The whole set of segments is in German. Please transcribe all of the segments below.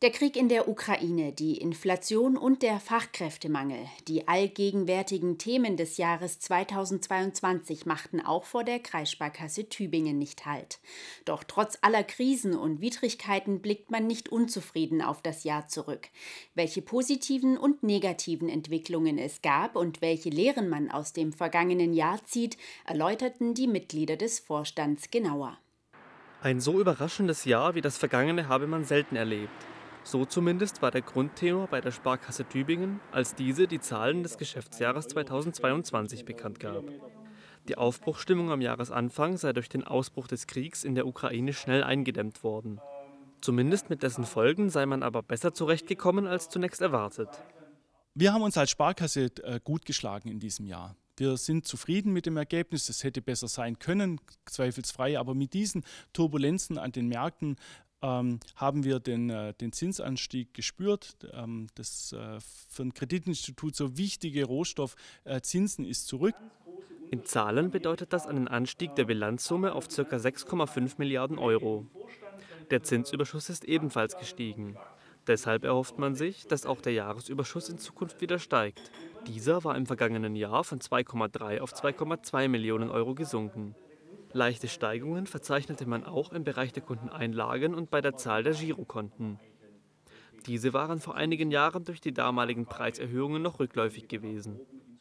Der Krieg in der Ukraine, die Inflation und der Fachkräftemangel, die allgegenwärtigen Themen des Jahres 2022 machten auch vor der Kreissparkasse Tübingen nicht Halt. Doch trotz aller Krisen und Widrigkeiten blickt man nicht unzufrieden auf das Jahr zurück. Welche positiven und negativen Entwicklungen es gab und welche Lehren man aus dem vergangenen Jahr zieht, erläuterten die Mitglieder des Vorstands genauer. Ein so überraschendes Jahr wie das vergangene habe man selten erlebt. So zumindest war der Grundtenor bei der Sparkasse Tübingen, als diese die Zahlen des Geschäftsjahres 2022 bekannt gab. Die Aufbruchstimmung am Jahresanfang sei durch den Ausbruch des Kriegs in der Ukraine schnell eingedämmt worden. Zumindest mit dessen Folgen sei man aber besser zurechtgekommen als zunächst erwartet. Wir haben uns als Sparkasse äh, gut geschlagen in diesem Jahr. Wir sind zufrieden mit dem Ergebnis. Es hätte besser sein können, zweifelsfrei. Aber mit diesen Turbulenzen an den Märkten ähm, haben wir den, äh, den Zinsanstieg gespürt. Ähm, das äh, für ein Kreditinstitut so wichtige Rohstoff äh, Zinsen ist zurück. In Zahlen bedeutet das einen Anstieg der Bilanzsumme auf ca. 6,5 Milliarden Euro. Der Zinsüberschuss ist ebenfalls gestiegen. Deshalb erhofft man sich, dass auch der Jahresüberschuss in Zukunft wieder steigt. Dieser war im vergangenen Jahr von 2,3 auf 2,2 Millionen Euro gesunken. Leichte Steigungen verzeichnete man auch im Bereich der Kundeneinlagen und bei der Zahl der Girokonten. Diese waren vor einigen Jahren durch die damaligen Preiserhöhungen noch rückläufig gewesen.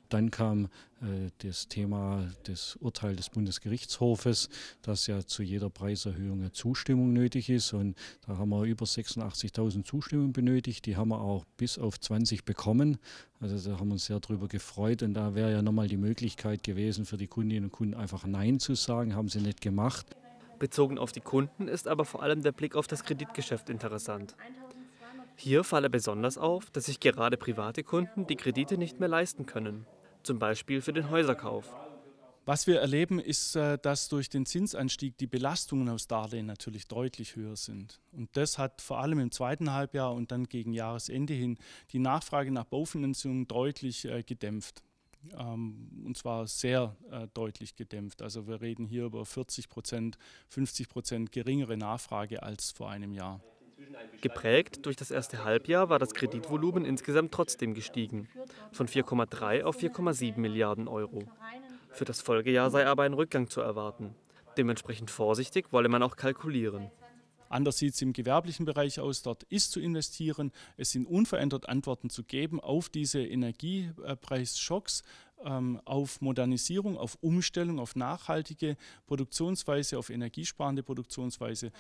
Dann kam äh, das Thema des Urteil des Bundesgerichtshofes, dass ja zu jeder Preiserhöhung eine Zustimmung nötig ist. Und da haben wir über 86.000 Zustimmungen benötigt. Die haben wir auch bis auf 20 bekommen. Also da haben wir uns sehr darüber gefreut. Und da wäre ja nochmal die Möglichkeit gewesen, für die Kundinnen und Kunden einfach Nein zu sagen. Haben sie nicht gemacht. Bezogen auf die Kunden ist aber vor allem der Blick auf das Kreditgeschäft interessant. Hier falle besonders auf, dass sich gerade private Kunden die Kredite nicht mehr leisten können zum Beispiel für den Häuserkauf. Was wir erleben, ist, äh, dass durch den Zinsanstieg die Belastungen aus Darlehen natürlich deutlich höher sind. Und das hat vor allem im zweiten Halbjahr und dann gegen Jahresende hin die Nachfrage nach Baufinanzierung deutlich äh, gedämpft. Ähm, und zwar sehr äh, deutlich gedämpft. Also wir reden hier über 40 Prozent, 50 Prozent geringere Nachfrage als vor einem Jahr. Geprägt durch das erste Halbjahr war das Kreditvolumen insgesamt trotzdem gestiegen, von 4,3 auf 4,7 Milliarden Euro. Für das Folgejahr sei aber ein Rückgang zu erwarten. Dementsprechend vorsichtig wolle man auch kalkulieren. Anders sieht es im gewerblichen Bereich aus. Dort ist zu investieren. Es sind unverändert Antworten zu geben auf diese Energiepreisschocks, ähm, auf Modernisierung, auf Umstellung, auf nachhaltige Produktionsweise, auf energiesparende Produktionsweise.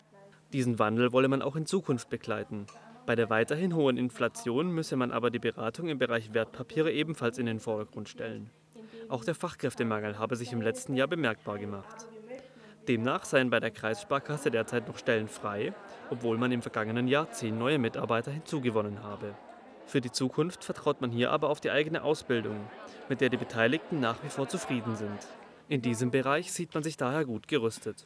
Diesen Wandel wolle man auch in Zukunft begleiten. Bei der weiterhin hohen Inflation müsse man aber die Beratung im Bereich Wertpapiere ebenfalls in den Vordergrund stellen. Auch der Fachkräftemangel habe sich im letzten Jahr bemerkbar gemacht. Demnach seien bei der Kreissparkasse derzeit noch Stellen frei, obwohl man im vergangenen Jahr zehn neue Mitarbeiter hinzugewonnen habe. Für die Zukunft vertraut man hier aber auf die eigene Ausbildung, mit der die Beteiligten nach wie vor zufrieden sind. In diesem Bereich sieht man sich daher gut gerüstet.